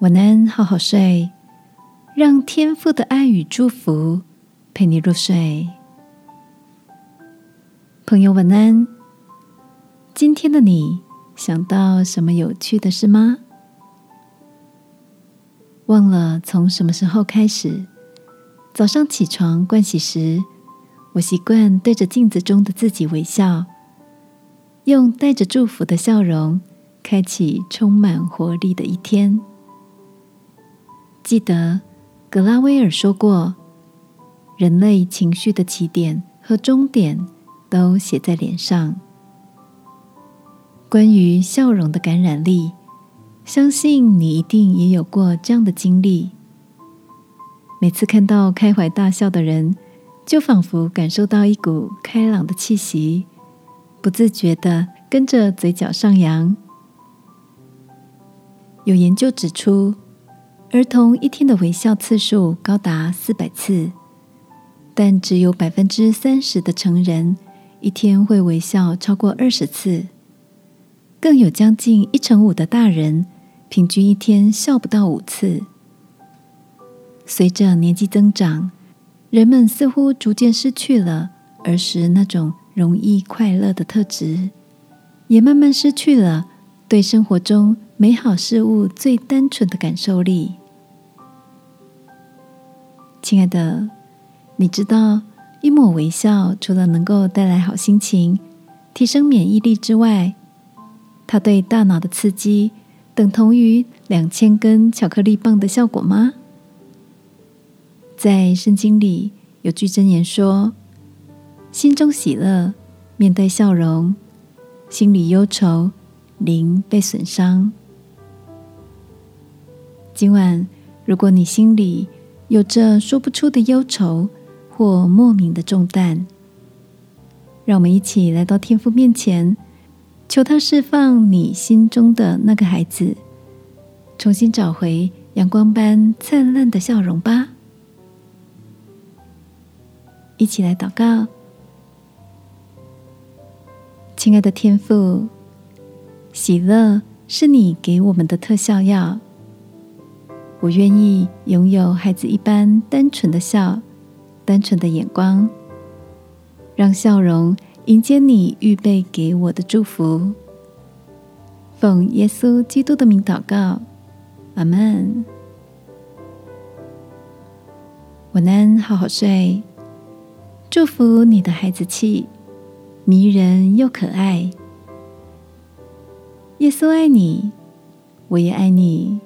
晚安，好好睡，让天父的爱与祝福陪你入睡。朋友，晚安。今天的你想到什么有趣的事吗？忘了从什么时候开始，早上起床盥洗时，我习惯对着镜子中的自己微笑，用带着祝福的笑容，开启充满活力的一天。记得格拉威尔说过：“人类情绪的起点和终点都写在脸上。”关于笑容的感染力，相信你一定也有过这样的经历。每次看到开怀大笑的人，就仿佛感受到一股开朗的气息，不自觉的跟着嘴角上扬。有研究指出。儿童一天的微笑次数高达四百次，但只有百分之三十的成人一天会微笑超过二十次，更有将近一成五的大人平均一天笑不到五次。随着年纪增长，人们似乎逐渐失去了儿时那种容易快乐的特质，也慢慢失去了对生活中美好事物最单纯的感受力。亲爱的，你知道一抹微笑除了能够带来好心情、提升免疫力之外，它对大脑的刺激等同于两千根巧克力棒的效果吗？在圣经里有句箴言说：“心中喜乐，面带笑容；心里忧愁，灵被损伤。”今晚，如果你心里……有着说不出的忧愁或莫名的重担，让我们一起来到天父面前，求他释放你心中的那个孩子，重新找回阳光般灿烂的笑容吧。一起来祷告，亲爱的天父，喜乐是你给我们的特效药。我愿意拥有孩子一般单纯的笑，单纯的眼光，让笑容迎接你预备给我的祝福。奉耶稣基督的名祷告，阿门。晚安，好好睡。祝福你的孩子气，迷人又可爱。耶稣爱你，我也爱你。